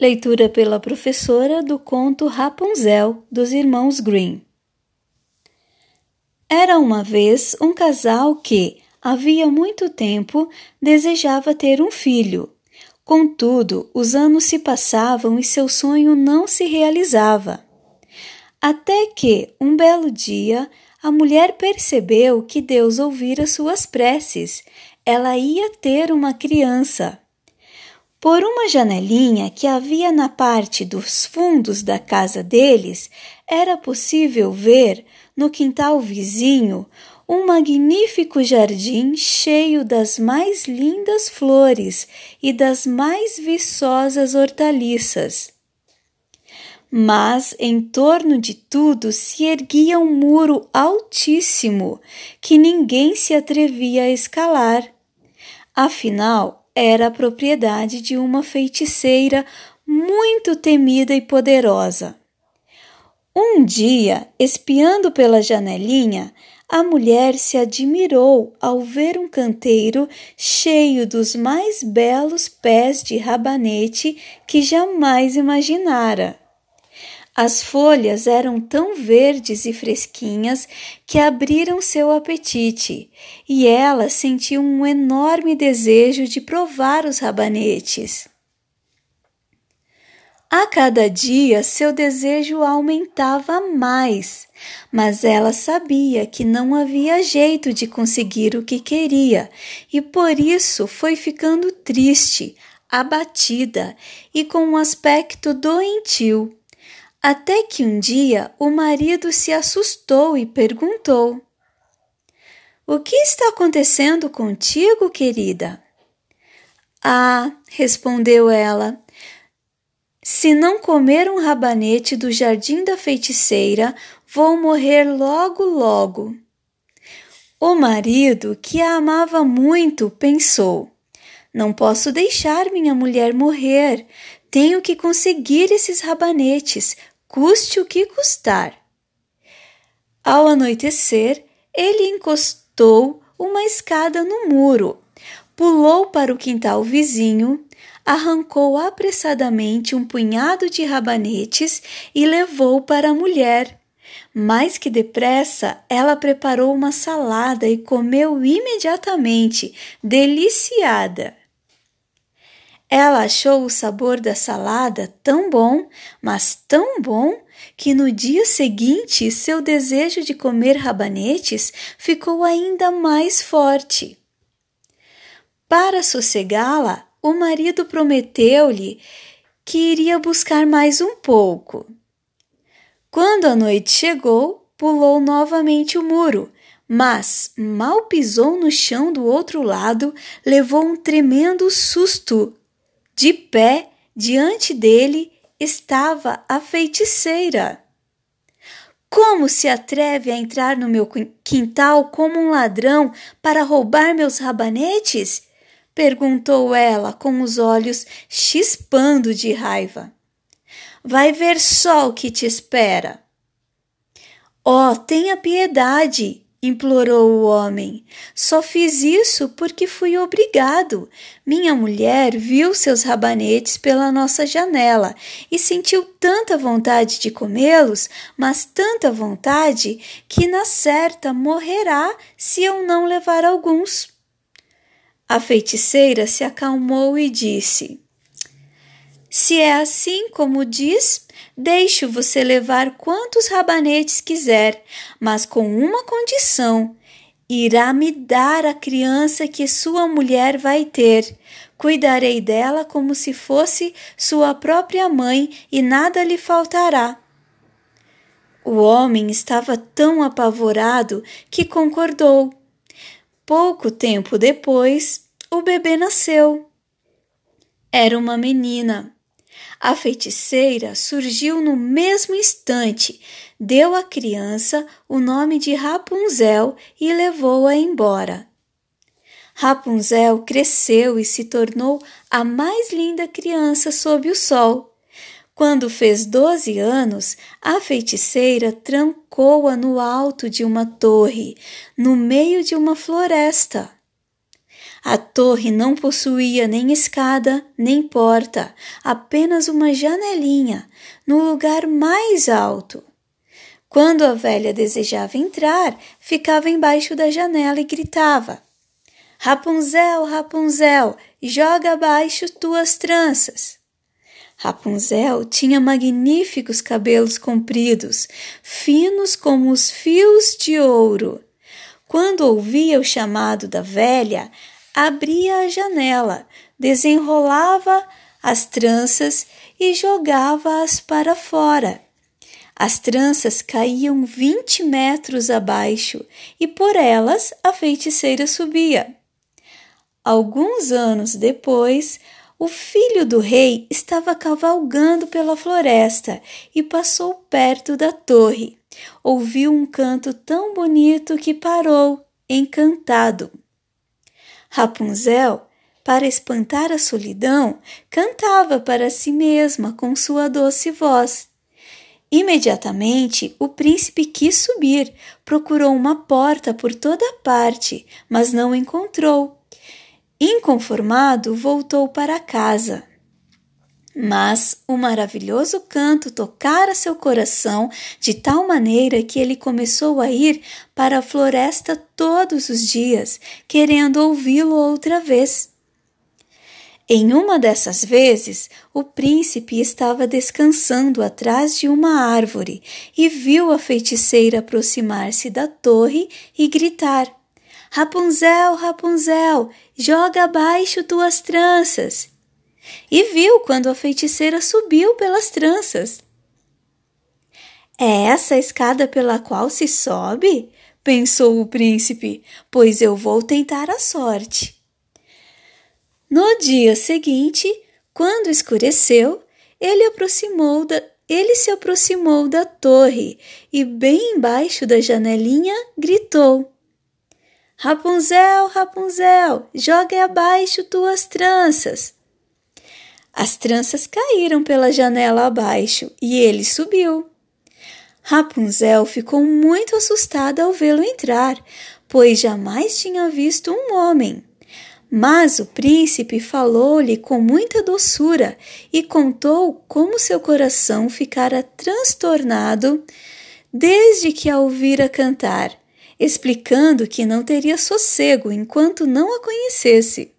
Leitura pela professora do conto Rapunzel dos irmãos Grimm. Era uma vez um casal que, havia muito tempo, desejava ter um filho. Contudo, os anos se passavam e seu sonho não se realizava. Até que, um belo dia, a mulher percebeu que Deus ouvira suas preces. Ela ia ter uma criança. Por uma janelinha que havia na parte dos fundos da casa deles, era possível ver, no quintal vizinho, um magnífico jardim cheio das mais lindas flores e das mais viçosas hortaliças. Mas em torno de tudo se erguia um muro altíssimo que ninguém se atrevia a escalar. Afinal, era a propriedade de uma feiticeira muito temida e poderosa. Um dia, espiando pela janelinha, a mulher se admirou ao ver um canteiro cheio dos mais belos pés de rabanete que jamais imaginara. As folhas eram tão verdes e fresquinhas que abriram seu apetite, e ela sentiu um enorme desejo de provar os rabanetes. A cada dia seu desejo aumentava mais, mas ela sabia que não havia jeito de conseguir o que queria e por isso foi ficando triste, abatida e com um aspecto doentio. Até que um dia o marido se assustou e perguntou: O que está acontecendo contigo, querida? Ah, respondeu ela, se não comer um rabanete do jardim da feiticeira, vou morrer logo, logo. O marido, que a amava muito, pensou: Não posso deixar minha mulher morrer. Tenho que conseguir esses rabanetes, custe o que custar. Ao anoitecer, ele encostou uma escada no muro, pulou para o quintal vizinho, arrancou apressadamente um punhado de rabanetes e levou para a mulher. Mais que depressa, ela preparou uma salada e comeu imediatamente, deliciada. Ela achou o sabor da salada tão bom, mas tão bom, que no dia seguinte seu desejo de comer rabanetes ficou ainda mais forte. Para sossegá-la, o marido prometeu-lhe que iria buscar mais um pouco. Quando a noite chegou, pulou novamente o muro, mas mal pisou no chão do outro lado, levou um tremendo susto de pé, diante dele, estava a feiticeira. Como se atreve a entrar no meu quintal como um ladrão para roubar meus rabanetes? perguntou ela com os olhos chispando de raiva. Vai ver só o que te espera. Oh, tenha piedade! Implorou o homem. Só fiz isso porque fui obrigado. Minha mulher viu seus rabanetes pela nossa janela e sentiu tanta vontade de comê-los, mas tanta vontade, que na certa morrerá se eu não levar alguns. A feiticeira se acalmou e disse: Se é assim como diz, Deixo você levar quantos rabanetes quiser, mas com uma condição: irá me dar a criança que sua mulher vai ter. Cuidarei dela como se fosse sua própria mãe e nada lhe faltará. O homem estava tão apavorado que concordou. Pouco tempo depois, o bebê nasceu. Era uma menina. A feiticeira surgiu no mesmo instante, deu à criança o nome de Rapunzel e levou-a embora. Rapunzel cresceu e se tornou a mais linda criança sob o sol. Quando fez doze anos, a feiticeira trancou-a no alto de uma torre, no meio de uma floresta. A torre não possuía nem escada, nem porta, apenas uma janelinha no lugar mais alto. Quando a velha desejava entrar, ficava embaixo da janela e gritava: Rapunzel, Rapunzel, joga abaixo tuas tranças. Rapunzel tinha magníficos cabelos compridos, finos como os fios de ouro. Quando ouvia o chamado da velha, abria a janela, desenrolava as tranças e jogava-as para fora. As tranças caíam vinte metros abaixo e por elas a feiticeira subia. Alguns anos depois, o filho do rei estava cavalgando pela floresta e passou perto da torre. Ouviu um canto tão bonito que parou, encantado. Rapunzel, para espantar a solidão, cantava para si mesma com sua doce voz. Imediatamente o príncipe quis subir, procurou uma porta por toda parte, mas não encontrou. Inconformado, voltou para casa. Mas o maravilhoso canto tocara seu coração de tal maneira que ele começou a ir para a floresta todos os dias, querendo ouvi-lo outra vez. Em uma dessas vezes, o príncipe estava descansando atrás de uma árvore e viu a feiticeira aproximar-se da torre e gritar: Rapunzel, Rapunzel, joga abaixo tuas tranças. E viu quando a feiticeira subiu pelas tranças. É essa a escada pela qual se sobe? pensou o príncipe, pois eu vou tentar a sorte. No dia seguinte, quando escureceu, ele aproximou da ele se aproximou da torre e, bem embaixo da janelinha, gritou: Rapunzel, Rapunzel, jogue abaixo tuas tranças. As tranças caíram pela janela abaixo e ele subiu. Rapunzel ficou muito assustada ao vê-lo entrar, pois jamais tinha visto um homem. Mas o príncipe falou-lhe com muita doçura e contou como seu coração ficara transtornado desde que a ouvira cantar explicando que não teria sossego enquanto não a conhecesse.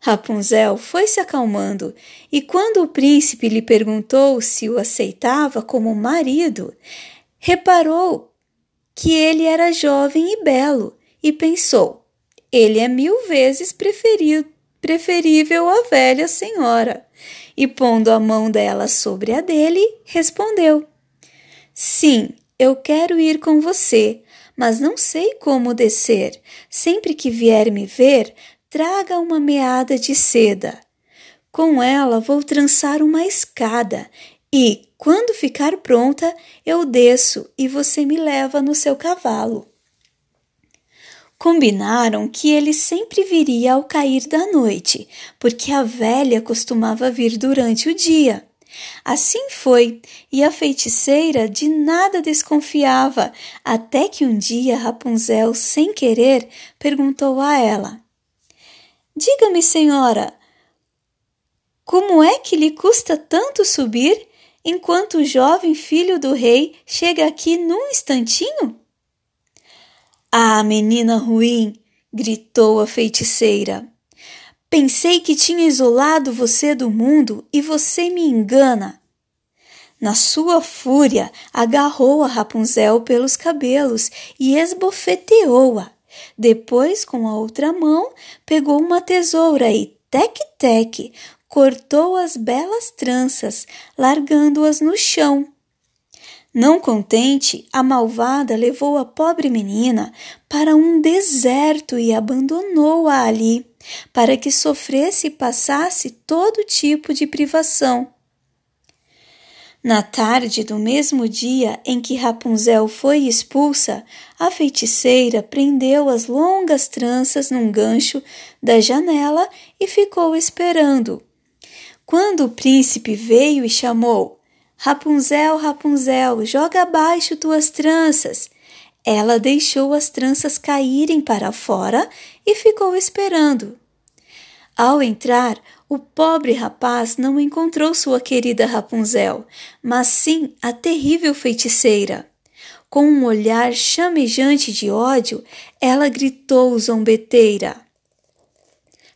Rapunzel foi se acalmando, e quando o príncipe lhe perguntou se o aceitava como marido, reparou que ele era jovem e belo e pensou: ele é mil vezes preferível à velha senhora. E pondo a mão dela sobre a dele, respondeu: Sim, eu quero ir com você, mas não sei como descer. Sempre que vier me ver, traga uma meada de seda. Com ela vou trançar uma escada e, quando ficar pronta, eu desço e você me leva no seu cavalo. Combinaram que ele sempre viria ao cair da noite, porque a velha costumava vir durante o dia. Assim foi, e a feiticeira de nada desconfiava, até que um dia Rapunzel, sem querer, perguntou a ela: Diga-me, senhora, como é que lhe custa tanto subir enquanto o jovem filho do rei chega aqui num instantinho? Ah, menina ruim! gritou a feiticeira. Pensei que tinha isolado você do mundo e você me engana. Na sua fúria, agarrou a Rapunzel pelos cabelos e esbofeteou-a. Depois, com a outra mão, pegou uma tesoura e, tec-tec, cortou as belas tranças, largando-as no chão. Não contente, a malvada levou a pobre menina para um deserto e abandonou-a ali, para que sofresse e passasse todo tipo de privação. Na tarde do mesmo dia em que Rapunzel foi expulsa, a feiticeira prendeu as longas tranças num gancho da janela e ficou esperando. Quando o príncipe veio e chamou: Rapunzel, Rapunzel, joga abaixo tuas tranças. Ela deixou as tranças caírem para fora e ficou esperando. Ao entrar, o pobre rapaz não encontrou sua querida Rapunzel, mas sim a terrível feiticeira. Com um olhar chamejante de ódio, ela gritou zombeteira: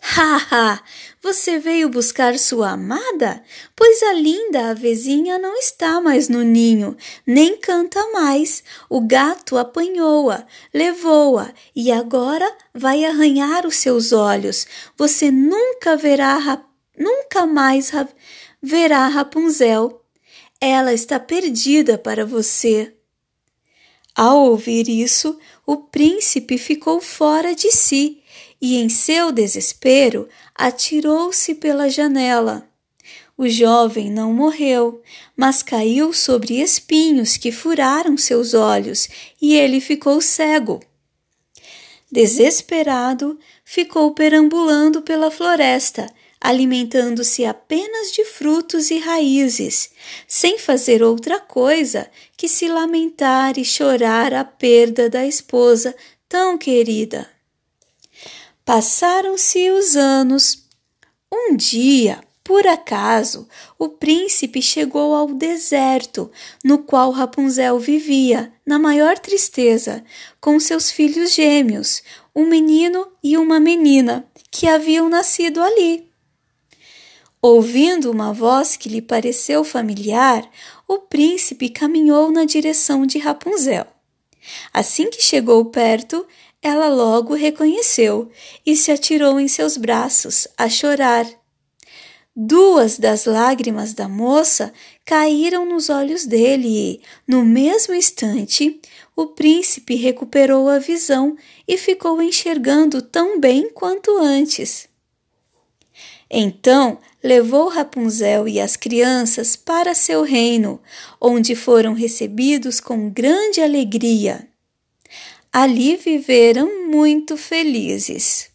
Haha! Você veio buscar sua amada? Pois a linda avezinha não está mais no ninho, nem canta mais. O gato apanhou-a, levou-a e agora vai arranhar os seus olhos. Você nunca verá, nunca mais verá Rapunzel. Ela está perdida para você. Ao ouvir isso, o príncipe ficou fora de si e, em seu desespero, atirou-se pela janela. O jovem não morreu, mas caiu sobre espinhos que furaram seus olhos e ele ficou cego. Desesperado, ficou perambulando pela floresta, alimentando-se apenas de frutos e raízes, sem fazer outra coisa que se lamentar e chorar a perda da esposa tão querida. Passaram-se os anos. Um dia, por acaso, o príncipe chegou ao deserto, no qual Rapunzel vivia, na maior tristeza, com seus filhos gêmeos, um menino e uma menina, que haviam nascido ali. Ouvindo uma voz que lhe pareceu familiar, o príncipe caminhou na direção de Rapunzel. Assim que chegou perto, ela logo reconheceu e se atirou em seus braços a chorar. Duas das lágrimas da moça caíram nos olhos dele e, no mesmo instante, o príncipe recuperou a visão e ficou enxergando tão bem quanto antes. Então levou Rapunzel e as crianças para seu reino, onde foram recebidos com grande alegria. Ali viveram muito felizes.